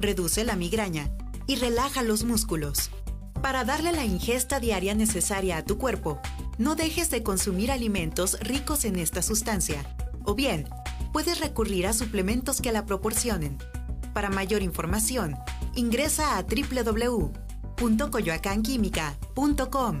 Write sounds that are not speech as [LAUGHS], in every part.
reduce la migraña y relaja los músculos. Para darle la ingesta diaria necesaria a tu cuerpo, no dejes de consumir alimentos ricos en esta sustancia, o bien, puedes recurrir a suplementos que la proporcionen. Para mayor información, ingresa a www.coyoacanquímica.com.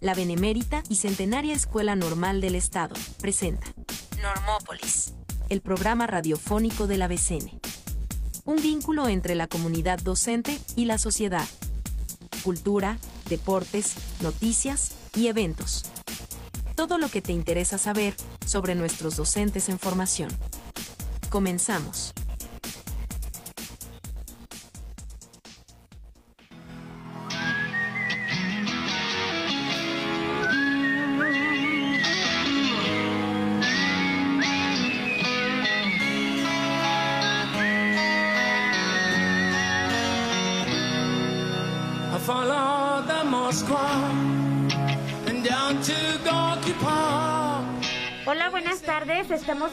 la Benemérita y Centenaria Escuela Normal del Estado presenta Normópolis, el programa radiofónico de la BCN. Un vínculo entre la comunidad docente y la sociedad. Cultura, deportes, noticias y eventos. Todo lo que te interesa saber sobre nuestros docentes en formación. Comenzamos.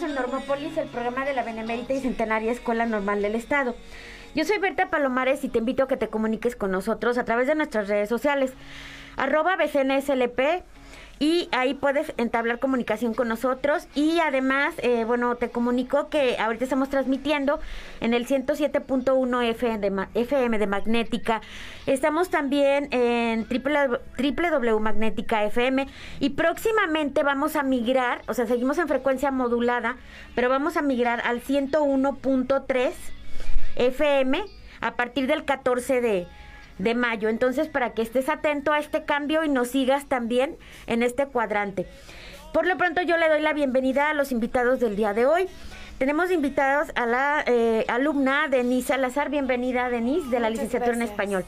En Normópolis, el programa de la Benemérita y Centenaria Escuela Normal del Estado. Yo soy Berta Palomares y te invito a que te comuniques con nosotros a través de nuestras redes sociales. Arroba BCNSLP y ahí puedes entablar comunicación con nosotros y además, eh, bueno, te comunico que ahorita estamos transmitiendo en el 107.1 FM, FM de Magnética. Estamos también en www Magnética FM y próximamente vamos a migrar, o sea, seguimos en frecuencia modulada, pero vamos a migrar al 101.3 FM a partir del 14 de de mayo. Entonces, para que estés atento a este cambio y nos sigas también en este cuadrante. Por lo pronto, yo le doy la bienvenida a los invitados del día de hoy. Tenemos invitados a la eh, alumna Denise Salazar. Bienvenida, Denise, de la licenciatura en español.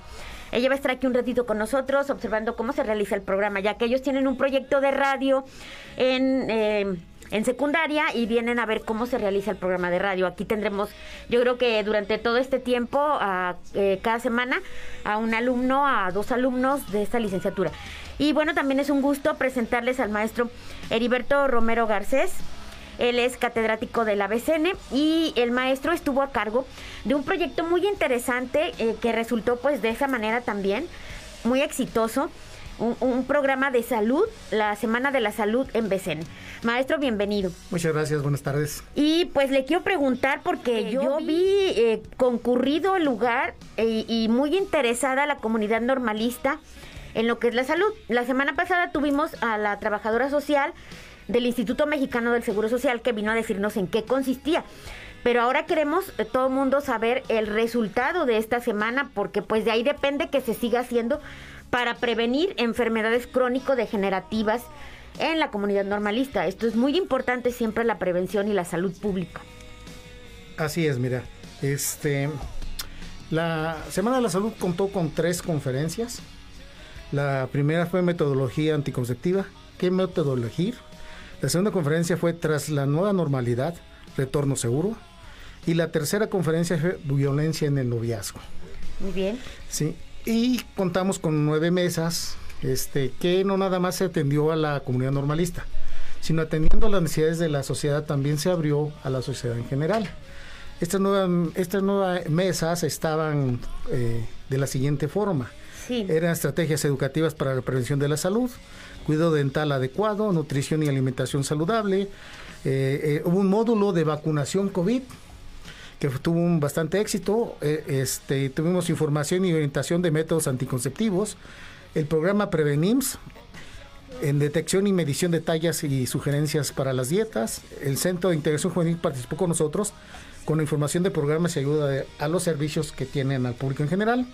Ella va a estar aquí un ratito con nosotros observando cómo se realiza el programa, ya que ellos tienen un proyecto de radio en... Eh, en secundaria y vienen a ver cómo se realiza el programa de radio. Aquí tendremos, yo creo que durante todo este tiempo, eh, cada semana, a un alumno, a dos alumnos de esta licenciatura. Y bueno, también es un gusto presentarles al maestro Heriberto Romero Garcés. Él es catedrático de la BCN y el maestro estuvo a cargo de un proyecto muy interesante eh, que resultó pues de esa manera también muy exitoso un, programa de salud, la Semana de la Salud en Becen. Maestro, bienvenido. Muchas gracias, buenas tardes. Y pues le quiero preguntar porque yo, vi eh, concurrido el lugar eh, y muy interesada la comunidad normalista en lo que es la salud. La semana pasada tuvimos a la trabajadora social del Instituto Mexicano del Seguro Social que vino a decirnos en qué consistía. Pero ahora queremos eh, todo el mundo saber el resultado de esta semana porque pues de ahí depende que se siga haciendo para prevenir enfermedades crónico-degenerativas en la comunidad normalista. Esto es muy importante siempre la prevención y la salud pública. Así es, mira. Este, la Semana de la Salud contó con tres conferencias. La primera fue metodología anticonceptiva. ¿Qué metodología? La segunda conferencia fue tras la nueva normalidad, retorno seguro. Y la tercera conferencia fue violencia en el noviazgo. Muy bien. Sí, y contamos con nueve mesas este, que no nada más se atendió a la comunidad normalista, sino atendiendo a las necesidades de la sociedad también se abrió a la sociedad en general. Estas nuevas, estas nuevas mesas estaban eh, de la siguiente forma. Eran estrategias educativas para la prevención de la salud, cuidado dental adecuado, nutrición y alimentación saludable. Eh, eh, hubo un módulo de vacunación COVID que tuvo un bastante éxito. Eh, este, tuvimos información y orientación de métodos anticonceptivos. El programa Prevenims, en detección y medición de tallas y sugerencias para las dietas. El Centro de Integración Juvenil participó con nosotros con información de programas y ayuda a los servicios que tienen al público en general.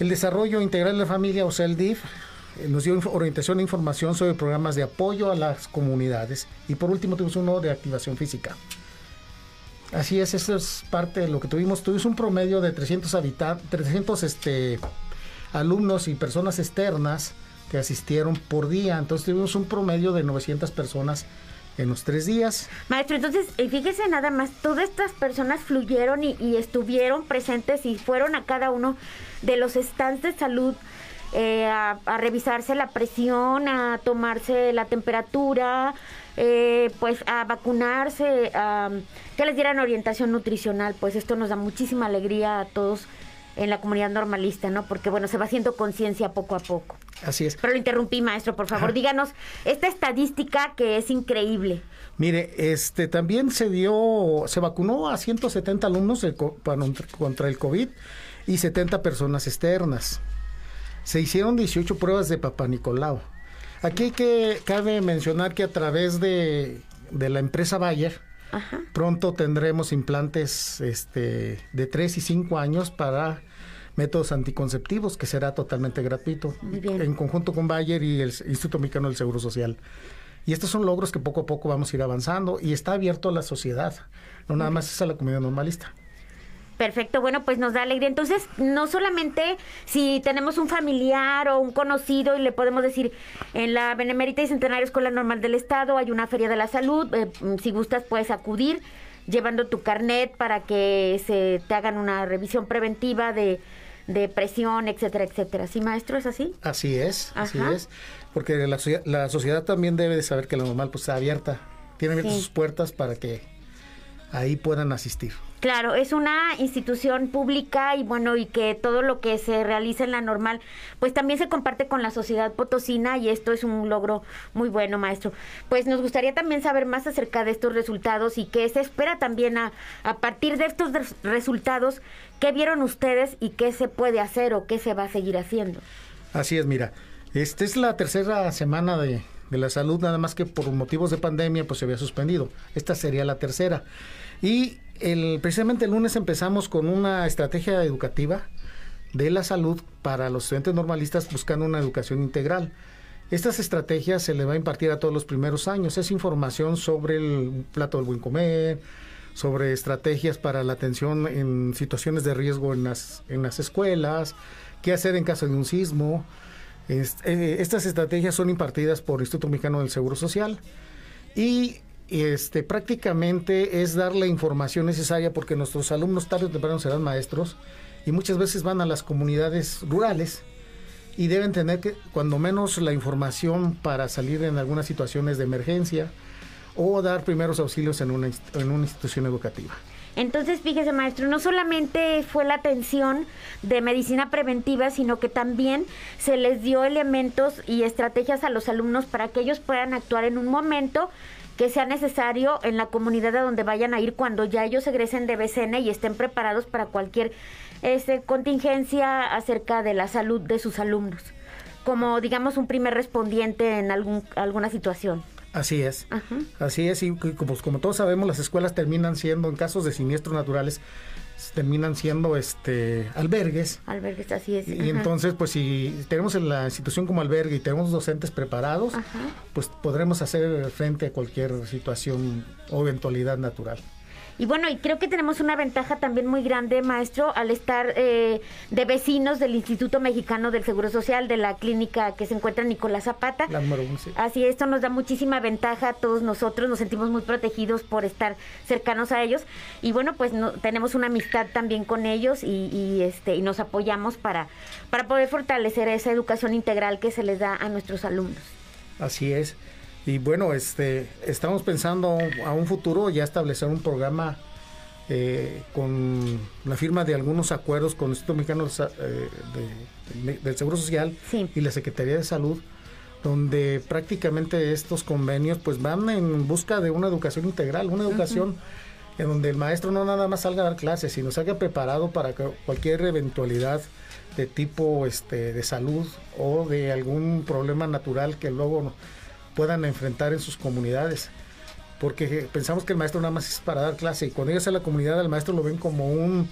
El desarrollo integral de la familia, o sea, el eh, nos dio orientación e información sobre programas de apoyo a las comunidades. Y por último, tuvimos uno de activación física. Así es, eso es parte de lo que tuvimos. Tuvimos un promedio de 300 habitantes, 300 este, alumnos y personas externas que asistieron por día. Entonces tuvimos un promedio de 900 personas en los tres días. Maestro, entonces, eh, fíjese nada más, todas estas personas fluyeron y, estuvieron presentes y fueron a cada uno de los stands de salud eh, a, revisarse la presión, a tomarse la temperatura, eh, pues a vacunarse, a que les dieran orientación nutricional. Pues esto nos da muchísima alegría a todos en la comunidad normalista, ¿no? Porque bueno, se va haciendo conciencia poco a poco. Así es. Pero lo interrumpí, maestro, por favor, díganos esta estadística que es increíble. Mire, este también se dio, se vacunó a 170 alumnos contra el COVID y 70 personas externas. Se hicieron 18 pruebas de Papá Nicolau. Aquí que, cabe mencionar que a través de, de la empresa Bayer, pronto tendremos implantes este, de 3 y 5 años para métodos anticonceptivos, que será totalmente gratuito, en conjunto con Bayer y el Instituto Mexicano del Seguro Social. Y estos son logros que poco a poco vamos a ir avanzando y está abierto a la sociedad, no nada más es a la comunidad normalista. Perfecto, bueno, pues nos da alegría. Entonces, no solamente si tenemos un familiar o un conocido y le podemos decir, en la Benemérita y Centenario Escuela Normal del Estado hay una feria de la salud, eh, si gustas puedes acudir llevando tu carnet para que se te hagan una revisión preventiva de, de presión, etcétera, etcétera. ¿Sí, maestro? ¿Es así? Así es, así es. Porque la, la, sociedad también debe de saber que la normal pues está abierta, tiene abiertas sus puertas para que ahí puedan asistir. Claro, es una institución pública y bueno, y que todo lo que se realiza en la normal, pues también se comparte con la sociedad potosina y esto es un logro muy bueno, maestro. Pues nos gustaría también saber más acerca de estos resultados y qué se espera también a, a partir de estos resultados, qué vieron ustedes y qué se puede hacer o qué se va a seguir haciendo. Así es, mira, esta es la tercera semana de, de la salud, nada más que por motivos de pandemia, pues se había suspendido. Esta sería la tercera. Y el, precisamente el lunes empezamos con una estrategia educativa de la salud para los estudiantes normalistas buscando una educación integral. Estas estrategias se le va a impartir a todos los primeros años. Es información sobre el plato del buen comer, sobre estrategias para la atención en situaciones de riesgo en las, en las escuelas, qué hacer en caso de un sismo. Eh, estas estrategias son impartidas por el Instituto Mexicano del Seguro Social y este, prácticamente es dar la información necesaria porque nuestros alumnos tarde o temprano serán maestros y muchas veces van a las comunidades rurales y deben tener que, cuando menos la información para salir en algunas situaciones de emergencia o dar primeros auxilios en una, en una institución educativa. Entonces, fíjese, maestro, no solamente fue la atención de medicina preventiva, sino que también se les dio elementos y estrategias a los alumnos para que ellos puedan actuar en un momento que sea necesario en la comunidad a donde vayan a ir cuando ya ellos egresen de BCN y estén preparados para cualquier este, contingencia acerca de la salud de sus alumnos, como digamos un primer respondiente en algún, alguna situación. Así es, así es, y como, como todos sabemos, las escuelas terminan siendo, en casos de siniestros naturales, terminan siendo este albergues. Albergues, así es. Y, entonces, pues si tenemos en la institución como albergue y tenemos docentes preparados, pues podremos hacer frente a cualquier situación o eventualidad natural. Y bueno, y creo que tenemos una ventaja también muy grande, maestro, al estar eh, de vecinos del Instituto Mexicano del Seguro Social, de la clínica que se encuentra en Nicolás Zapata. La número Así, esto nos da muchísima ventaja a todos nosotros, nos sentimos muy protegidos por estar cercanos a ellos. Y bueno, pues no, tenemos una amistad también con ellos y, y, este, y nos apoyamos para, para poder fortalecer esa educación integral que se les da a nuestros alumnos. Así es. Y bueno, este, estamos pensando a un futuro ya establecer un programa eh, con la firma de algunos acuerdos con el Instituto Mexicano eh, del Seguro Social y la Secretaría de Salud, donde prácticamente estos convenios pues van en busca de una educación integral, una educación en donde el maestro no nada más salga a dar clases, sino salga preparado para cualquier eventualidad de tipo este, de salud o de algún problema natural que luego puedan enfrentar en sus comunidades. Porque pensamos que el maestro nada más es para dar clase y cuando llegas a la comunidad el maestro lo ven como un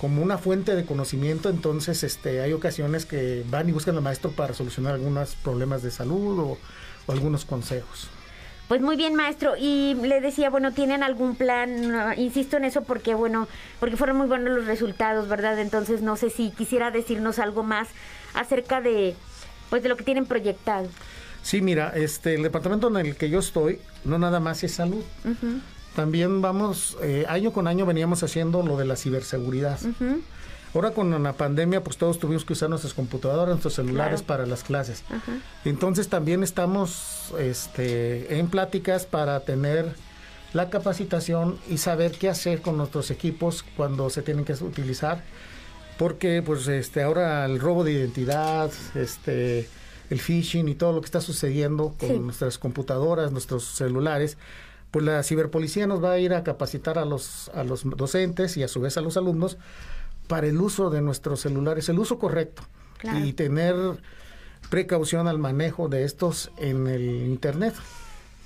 como una fuente de conocimiento, entonces este hay ocasiones que van y buscan al maestro para solucionar algunos problemas de salud o, algunos consejos. Pues muy bien, maestro. Y le decía, bueno, ¿tienen algún plan? insisto en eso porque, bueno, porque fueron muy buenos los resultados, ¿verdad? Entonces, no sé si quisiera decirnos algo más acerca de, pues, de lo que tienen proyectado. Sí, mira, este, el departamento en el que yo estoy no nada más es salud. También vamos, eh, año con año veníamos haciendo lo de la ciberseguridad. Ahora con la pandemia, pues todos tuvimos que usar nuestras computadoras, nuestros celulares para las clases. Entonces también estamos este, en pláticas para tener la capacitación y saber qué hacer con nuestros equipos cuando se tienen que utilizar. Porque pues este ahora el robo de identidad, este el phishing y todo lo que está sucediendo con nuestras computadoras, nuestros celulares, pues la ciberpolicía nos va a ir a capacitar a los a los docentes y a su vez a los alumnos para el uso de nuestros celulares, el uso correcto. Y tener precaución al manejo de estos en el Internet.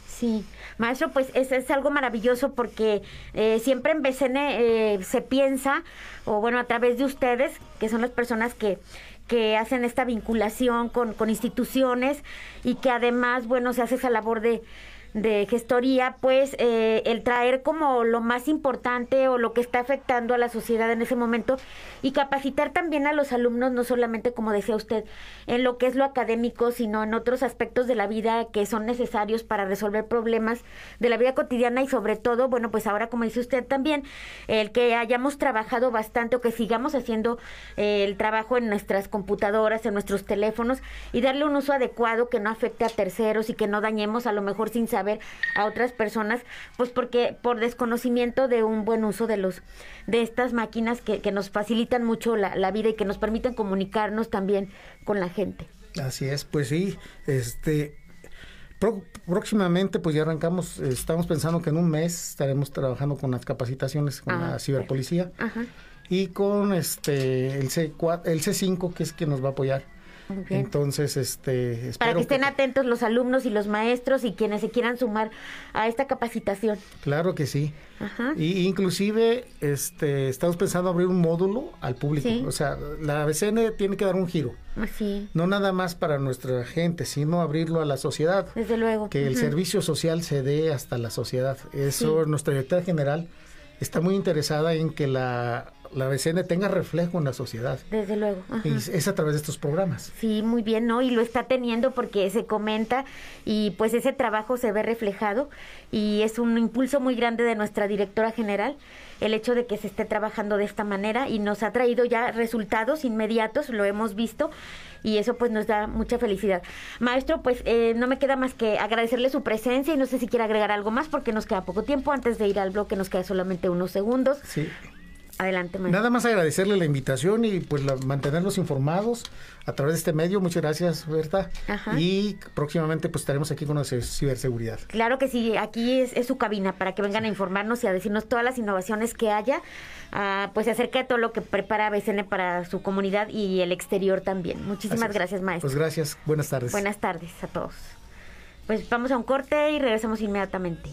Sí, maestro, pues es, es algo maravilloso porque eh, siempre en BCN eh, se piensa, o bueno, a través de ustedes, que son las personas que, que hacen esta vinculación con, con instituciones y que además, bueno, se hace esa labor de, de gestoría, pues eh, el traer como lo más importante o lo que está afectando a la sociedad en ese momento y capacitar también a los alumnos, no solamente como decía usted, en lo que es lo académico, sino en otros aspectos de la vida que son necesarios para resolver problemas de la vida cotidiana y sobre todo, bueno, pues ahora como dice usted también, el que hayamos trabajado bastante o que sigamos haciendo eh, el trabajo en nuestras computadoras, en nuestros teléfonos y darle un uso adecuado que no afecte a terceros y que no dañemos a lo mejor sin saber ver a otras personas, pues porque por desconocimiento de un buen uso de los de estas máquinas que, que nos facilitan mucho la, la vida y que nos permiten comunicarnos también con la gente. Así es, pues sí, este próximamente pues ya arrancamos, estamos pensando que en un mes estaremos trabajando con las capacitaciones con la ah, ciberpolicía y con este el C4, el C5 que es que nos va a apoyar entonces, este, para que estén atentos los alumnos y los maestros y quienes se quieran sumar a esta capacitación. Claro que sí. Y inclusive, este, estamos pensando abrir un módulo al público. O sea, la BCN tiene que dar un giro. Así. No nada más para nuestra gente, sino abrirlo a la sociedad. Desde luego. Que el servicio social se dé hasta la sociedad. Eso, nuestra directora general está muy interesada en que la la BCN tenga reflejo en la sociedad. Desde luego. Y es a través de estos programas. Sí, muy bien, ¿no? Y lo está teniendo porque se comenta y pues ese trabajo se ve reflejado y es un impulso muy grande de nuestra directora general el hecho de que se esté trabajando de esta manera y nos ha traído ya resultados inmediatos, lo hemos visto y eso pues nos da mucha felicidad. Maestro, pues eh, no me queda más que agradecerle su presencia y no sé si quiere agregar algo más porque nos queda poco tiempo antes de ir al bloque, nos queda solamente unos segundos. Sí. Adelante, Nada más agradecerle la invitación y pues mantenerlos informados a través de este medio. Muchas gracias, Berta. Y próximamente pues estaremos aquí con la ciberseguridad. Claro que sí, aquí es, su cabina para que vengan a informarnos y a decirnos todas las innovaciones que haya, uh, pues acerca de todo lo que prepara BCN para su comunidad y el exterior también. Muchísimas gracias, maestro. Pues gracias, buenas tardes. Buenas tardes a todos. Pues vamos a un corte y regresamos inmediatamente.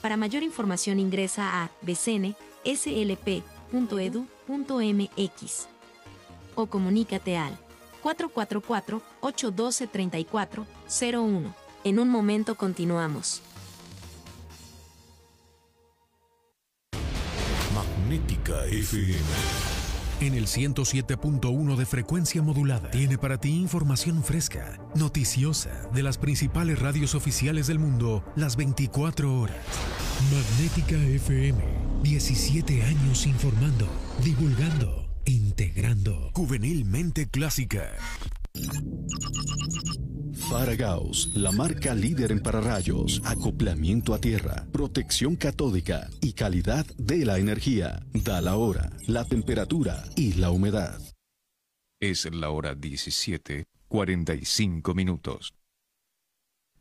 Para mayor información ingresa a bcnslp.edu.mx o comunícate al 444-812-3401. En un momento continuamos. Magnética FM en el 107.1 de frecuencia modulada. Tiene para ti información fresca, noticiosa, de las principales radios oficiales del mundo, las 24 horas. Magnética FM, 17 años informando, divulgando, integrando. Juvenilmente clásica. Faragaos, la marca líder en pararrayos, acoplamiento a tierra, protección catódica y calidad de la energía. Da la hora, la temperatura y la humedad. Es la hora 17, 45 minutos.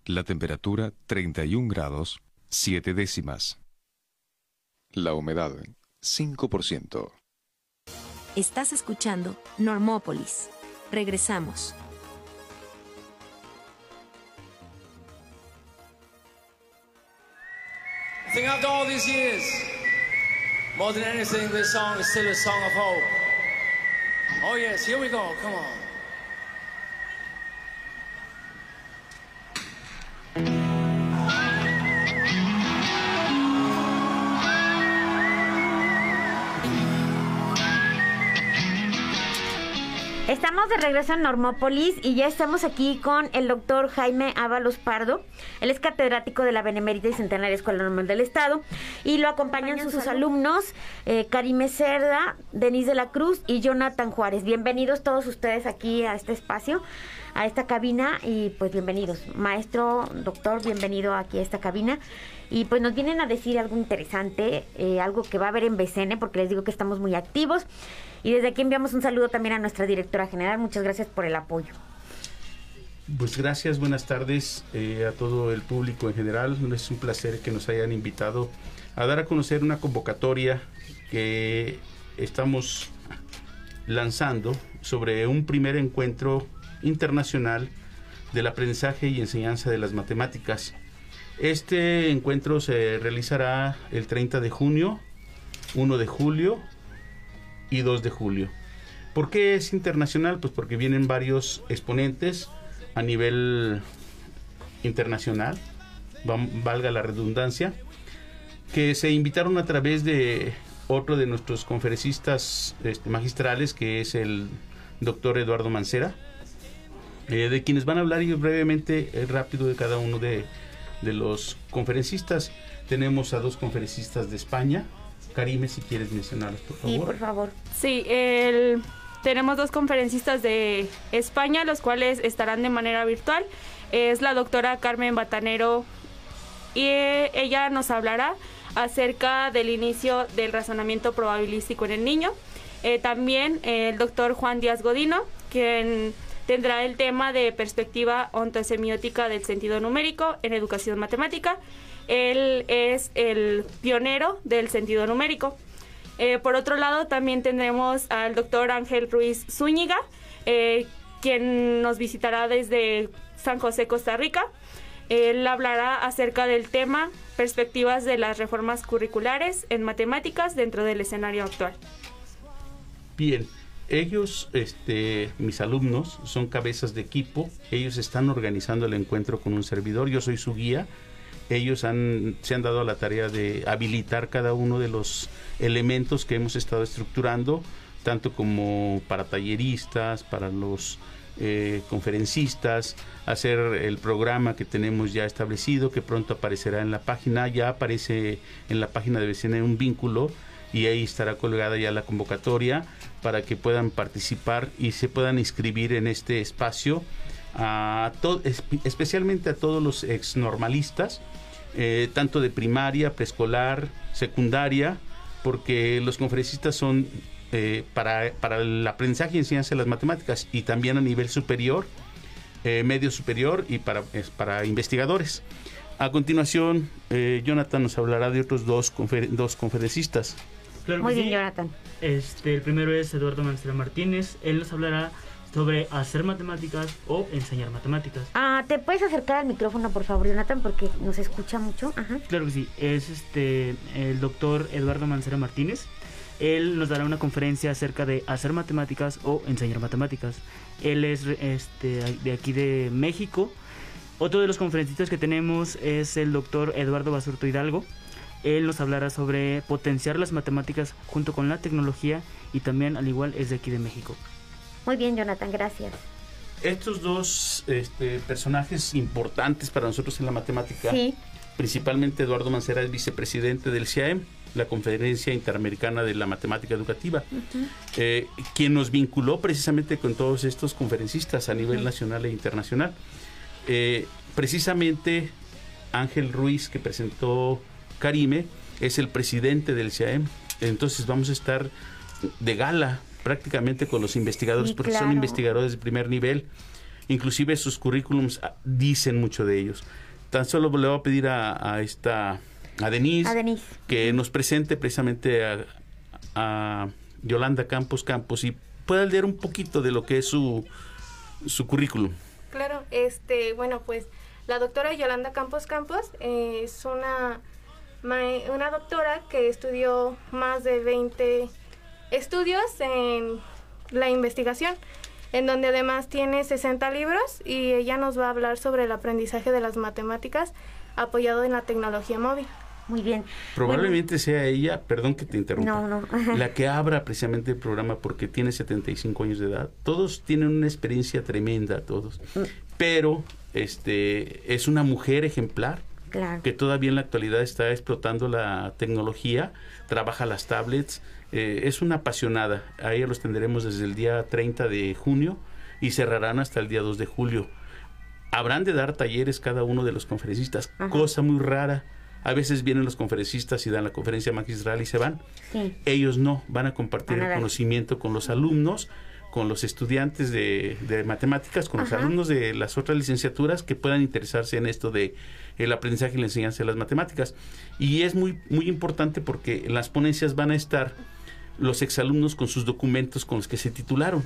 La temperatura 31 grados, 7 décimas. La humedad 5%. Estás escuchando Normópolis. Regresamos. Think after all these years, more than anything, this song is still a song of hope. Oh, yes, here we go. Come on. Estamos de regreso en Normópolis y ya estamos aquí con el doctor Jaime Ábalos Pardo. Él es catedrático de la Benemérita y Centenaria Escuela Normal del Estado y lo acompañan sus, alumnos eh, Karime Cerda, Denise de la Cruz y Jonathan Juárez. Bienvenidos todos ustedes aquí a este espacio, a esta cabina y pues bienvenidos. Maestro, doctor, bienvenido aquí a esta cabina. Y pues nos vienen a decir algo interesante, eh, algo que va a haber en BCN, porque les digo que estamos muy activos. Y desde aquí enviamos un saludo también a nuestra directora general. Muchas gracias por el apoyo. Pues gracias, buenas tardes eh, a todo el público en general. Es un placer que nos hayan invitado a dar a conocer una convocatoria que estamos lanzando sobre un primer encuentro internacional del aprendizaje y enseñanza de las matemáticas. Este encuentro se realizará el 30 de junio, 1 de julio y 2 de julio. ¿Por qué es internacional? Pues porque vienen varios exponentes a nivel internacional, valga la redundancia, que se invitaron a través de otro de nuestros conferencistas este, magistrales, que es el doctor Eduardo Mancera, eh, de quienes van a hablar y brevemente, eh, rápido de cada uno de, de los conferencistas. Tenemos a dos conferencistas de España, Karime, si quieres mencionarlos, por favor. Sí, por favor. Sí, tenemos dos conferencistas de España, los cuales estarán de manera virtual. Es la doctora Carmen Batanero y ella nos hablará acerca del inicio del razonamiento probabilístico en el niño. Eh, también el doctor Juan Díaz Godino, quien tendrá el tema de perspectiva ontosemiótica del sentido numérico en educación matemática. Él es el pionero del sentido numérico. Eh, por otro lado, también tendremos al doctor Ángel Ruiz Zúñiga, eh, quien nos visitará desde San José, Costa Rica. Él hablará acerca del tema perspectivas de las reformas curriculares en matemáticas dentro del escenario actual. Bien, ellos, este, mis alumnos, son cabezas de equipo. Ellos están organizando el encuentro con un servidor. Yo soy su guía ellos han, se han dado la tarea de habilitar cada uno de los elementos que hemos estado estructurando, tanto como para talleristas, para los eh, conferencistas, hacer el programa que tenemos ya establecido, que pronto aparecerá en la página, ya aparece en la página de BCN un vínculo y ahí estará colgada ya la convocatoria para que puedan participar y se puedan inscribir en este espacio, a especialmente a todos los ex normalistas eh, tanto de primaria, preescolar, secundaria, porque los conferencistas son eh, para, para, el aprendizaje y enseñanza de las matemáticas y también a nivel superior, eh, medio superior y para, para investigadores. A continuación, Jonathan nos hablará de otros dos, dos conferencistas. Muy bien, Jonathan. Este, el primero es Eduardo Mancera Martínez. Él nos hablará sobre hacer matemáticas o enseñar matemáticas. Ah, ¿te puedes acercar al micrófono, por favor, Jonathan, porque nos escucha mucho? Ajá. Claro que sí. Es este el doctor Eduardo Mancera Martínez. Él nos dará una conferencia acerca de hacer matemáticas o enseñar matemáticas. Él es este, de aquí de México. Otro de los conferencistas que tenemos es el doctor Eduardo Basurto Hidalgo. Él nos hablará sobre potenciar las matemáticas junto con la tecnología y también al igual es de aquí de México. Muy bien, Jonathan, gracias. Estos dos este, personajes importantes para nosotros en la matemática, principalmente Eduardo Mancera es vicepresidente del CIAEM, la Conferencia Interamericana de la Matemática Educativa, eh, quien nos vinculó precisamente con todos estos conferencistas a nivel nacional e internacional. Eh, precisamente Ángel Ruiz, que presentó Karime, es el presidente del CIAEM. Entonces vamos a estar de gala prácticamente con los investigadores, porque son investigadores de primer nivel. Inclusive sus currículums ah, dicen mucho de ellos. Tan solo le voy a pedir a, esta a Denise, que nos presente precisamente a, Yolanda Campos Campos y pueda leer un poquito de lo que es su, su currículum. Claro, este, bueno, pues la doctora Yolanda Campos Campos es una, una doctora que estudió más de 20 estudios en la investigación, en donde además tiene 60 libros y ella nos va a hablar sobre el aprendizaje de las matemáticas apoyado en la tecnología móvil. Muy bien. Probablemente sea ella, perdón que te interrumpa, [LAUGHS] la que abra precisamente el programa porque tiene 75 años de edad. Todos tienen una experiencia tremenda, todos. Mm. Pero este es una mujer ejemplar. Que todavía en la actualidad está explotando la tecnología, trabaja las tablets, eh, es una apasionada. A ella los tendremos desde el día 30 de junio y cerrarán hasta el día 2 de julio. Habrán de dar talleres cada uno de los conferencistas, cosa muy rara a veces vienen los conferencistas y dan la conferencia magistral y se van. Ellos no, van a compartir el conocimiento con los alumnos, con los estudiantes de, matemáticas, con los alumnos de las otras licenciaturas que puedan interesarse en esto de el aprendizaje y la enseñanza de las matemáticas. Y es muy, muy importante porque en las ponencias van a estar los exalumnos con sus documentos con los que se titularon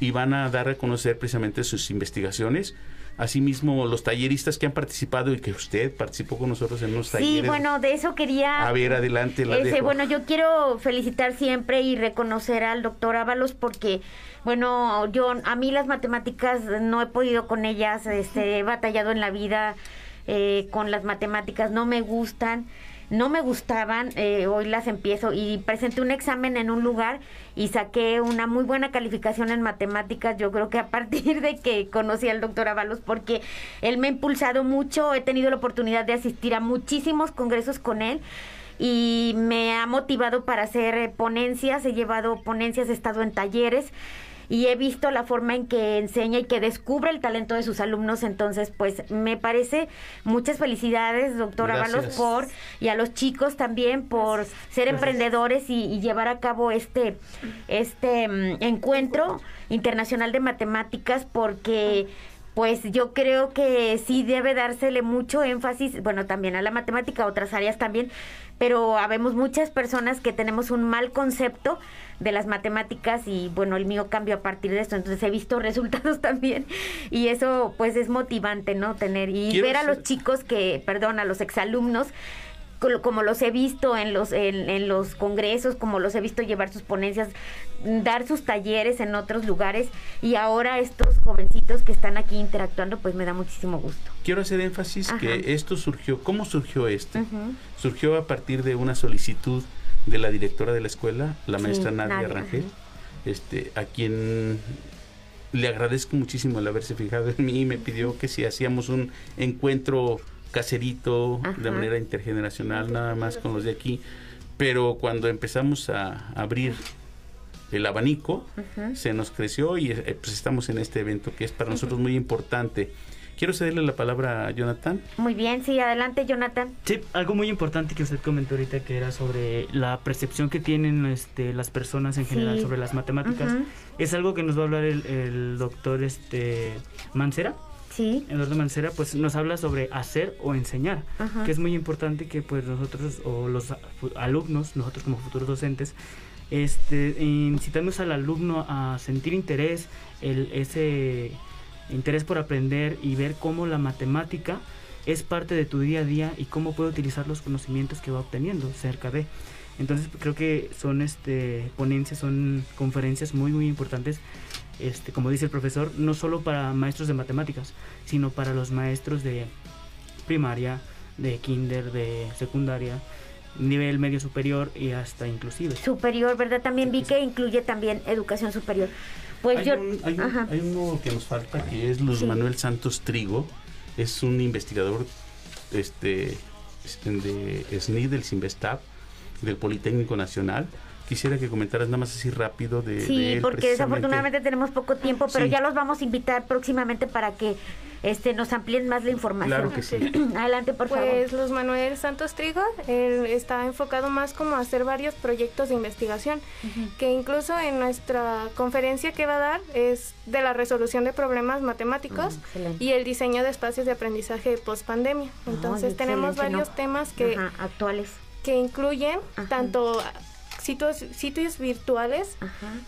y van a dar a conocer precisamente sus investigaciones, asimismo los talleristas que han participado y que usted participó con nosotros en unos talleres. Sí, bueno, de eso quería... A ver, adelante. La bueno, yo quiero felicitar siempre y reconocer al doctor Ábalos porque, bueno, yo a mí las matemáticas no he podido con ellas, este, he batallado en la vida eh, con las matemáticas, no me gustan no me gustaban, eh, hoy las empiezo y presenté un examen en un lugar y saqué una muy buena calificación en matemáticas, yo creo que a partir de que conocí al doctor Avalos, porque él me ha impulsado mucho, he tenido la oportunidad de asistir a muchísimos congresos con él y me ha motivado para hacer eh, ponencias, he llevado ponencias, he estado en talleres y he visto la forma en que enseña y que descubre el talento de sus alumnos. Entonces, pues me parece muchas felicidades, doctora Ábalos, por y a los chicos también por ser emprendedores y, llevar a cabo este, este mm, encuentro internacional de matemáticas porque pues yo creo que sí debe dársele mucho énfasis, bueno, también a la matemática, a otras áreas también, pero habemos muchas personas que tenemos un mal concepto de las matemáticas y bueno, el mío cambió a partir de esto, entonces he visto [LAUGHS] resultados también y eso pues es motivante, ¿no? Tener y ver a los chicos que, perdón, a los exalumnos como los he visto en los, en, los congresos, como los he visto llevar sus ponencias, dar sus talleres en otros lugares y ahora estos jovencitos que están aquí interactuando, pues me da muchísimo gusto. Quiero hacer énfasis que esto surgió, ¿cómo surgió esto? Surgió a partir de una solicitud de la directora de la escuela, la maestra Nadia, Rangel, este, a quien le agradezco muchísimo el haberse fijado en mí y me pidió que si hacíamos un encuentro caserito, de manera intergeneracional, nada más con los de aquí. Pero cuando empezamos a abrir el abanico, se nos creció y eh, pues estamos en este evento que es para nosotros muy importante. Quiero cederle la palabra a Jonathan. Muy bien, sí, adelante Jonathan. Sí, algo muy importante que usted comentó ahorita que era sobre la percepción que tienen este, las personas en general sobre las matemáticas. Es algo que nos va a hablar el, el doctor este, Mancera sí. Eduardo Mancera, pues nos habla sobre hacer o enseñar, que es muy importante que pues nosotros o los alumnos, nosotros como futuros docentes, este, incitamos al alumno a sentir interés, el, ese interés por aprender y ver cómo la matemática es parte de tu día a día y cómo puede utilizar los conocimientos que va obteniendo cerca de. Entonces creo que son este ponencias, son conferencias muy muy importantes este, como dice el profesor, no solo para maestros de matemáticas, sino para los maestros de primaria, de kinder, de secundaria, nivel medio superior y hasta inclusive. Superior, ¿verdad? También vi que incluye también educación superior. Pues hay yo... hay, uno que nos falta que es Luz Manuel Santos Trigo, es un investigador este, de SNI del CIMBESTAB, del Politécnico Nacional, quisiera que comentaras nada más así rápido de... Sí, porque desafortunadamente tenemos poco tiempo, pero ya los vamos a invitar próximamente para que este nos amplíen más la información. Claro que sí. [CLEARS THROAT] Adelante, por favor. Pues Luz Manuel Santos Trigo, él está enfocado más como a hacer varios proyectos de investigación, que incluso en nuestra conferencia que va a dar es de la resolución de problemas matemáticos y el diseño de espacios de aprendizaje post pandemia. Entonces tenemos varios temas que actuales que incluyen tanto sitios, sitios virtuales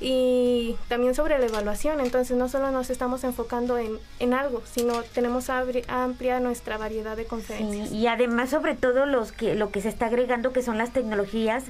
y también sobre la evaluación. Entonces no solo nos estamos enfocando en, en algo, sino tenemos amplia nuestra variedad de conferencias. y además sobre todo los que, lo que se está agregando que son las tecnologías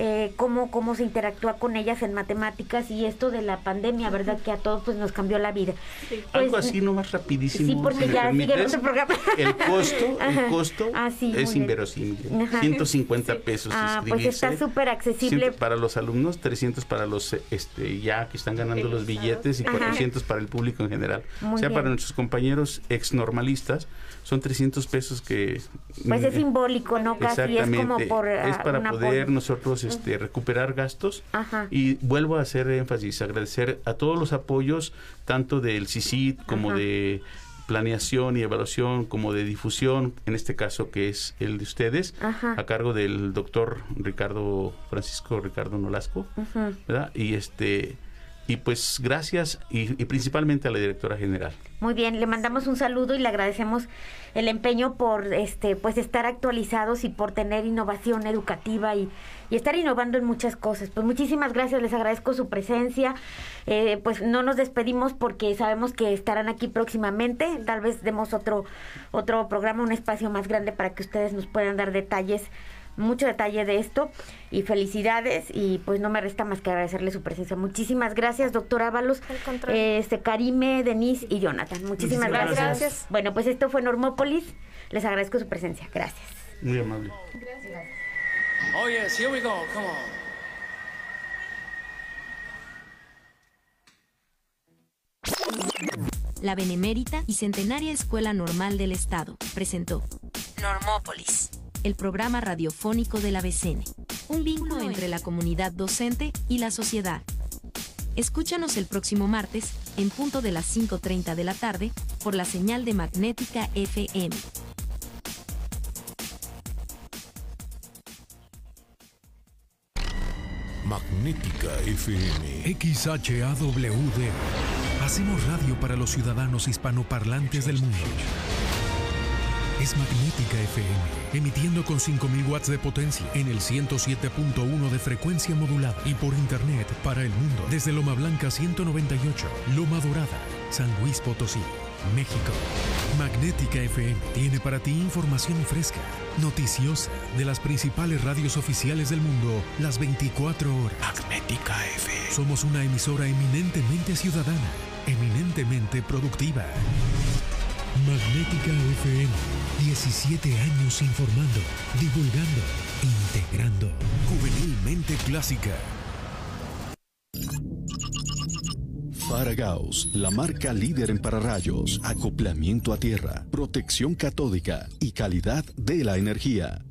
eh, cómo, cómo se interactúa con ellas en matemáticas y esto de la pandemia, ¿verdad? Que a todos pues nos cambió la vida. Pues, Algo así nomás rapidísimo. Sí, porque ya sigue otro programa. El costo, el costo ah, es inverosímil. 150 pesos Ah, pues está súper accesible. Para los alumnos, 300 para los este ya que están ganando los billetes y 400 para el público en general. o sea, para nuestros compañeros ex normalistas son 300 pesos que... Pues es [LAUGHS] simbólico, ¿no? Casi es como por... Es ah, para poder nosotros este, recuperar gastos. Y vuelvo a hacer énfasis, agradecer a todos los apoyos, tanto del CICID como de planeación y evaluación como de difusión, en este caso que es el de ustedes, a cargo del doctor Ricardo Francisco Ricardo Nolasco, ¿verdad? Y este y pues gracias y, principalmente a la directora general. Muy bien, le mandamos un saludo y le agradecemos el empeño por este pues estar actualizados y por tener innovación educativa y, estar innovando en muchas cosas. Pues muchísimas gracias, les agradezco su presencia. Eh, pues no nos despedimos porque sabemos que estarán aquí próximamente. Tal vez demos otro otro programa, un espacio más grande para que ustedes nos puedan dar detalles mucho detalle de esto y felicidades y pues no me resta más que agradecerle su presencia. Muchísimas gracias, doctor Ábalos, este, Karime, Denise y Jonathan. Muchísimas, gracias. Bueno, pues esto fue Normópolis. Les agradezco su presencia. Gracias. Muy amable. Gracias. Oh, yes, here we go. Come on. La Benemérita y Centenaria Escuela Normal del Estado presentó Normópolis el programa radiofónico de la BCN, un vínculo entre la comunidad docente y la sociedad. Escúchanos el próximo martes, en punto de las 5.30 de la tarde, por la señal de Magnética FM. Magnética FM. XHAWD. Hacemos radio para los ciudadanos hispanoparlantes del mundo es Magnética FM, emitiendo con 5000 watts de potencia en el 107.1 de frecuencia modulada y por internet para el mundo desde Loma Blanca 198, Loma Dorada, San Luis Potosí, México. Magnética FM tiene para ti información fresca, noticiosa de las principales radios oficiales del mundo las 24 horas. Magnética FM. Somos una emisora eminentemente ciudadana, eminentemente productiva. Magnética FM. 17 años informando, divulgando, integrando. Juvenilmente clásica. Faragaos, la marca líder en pararrayos, acoplamiento a tierra, protección catódica y calidad de la energía.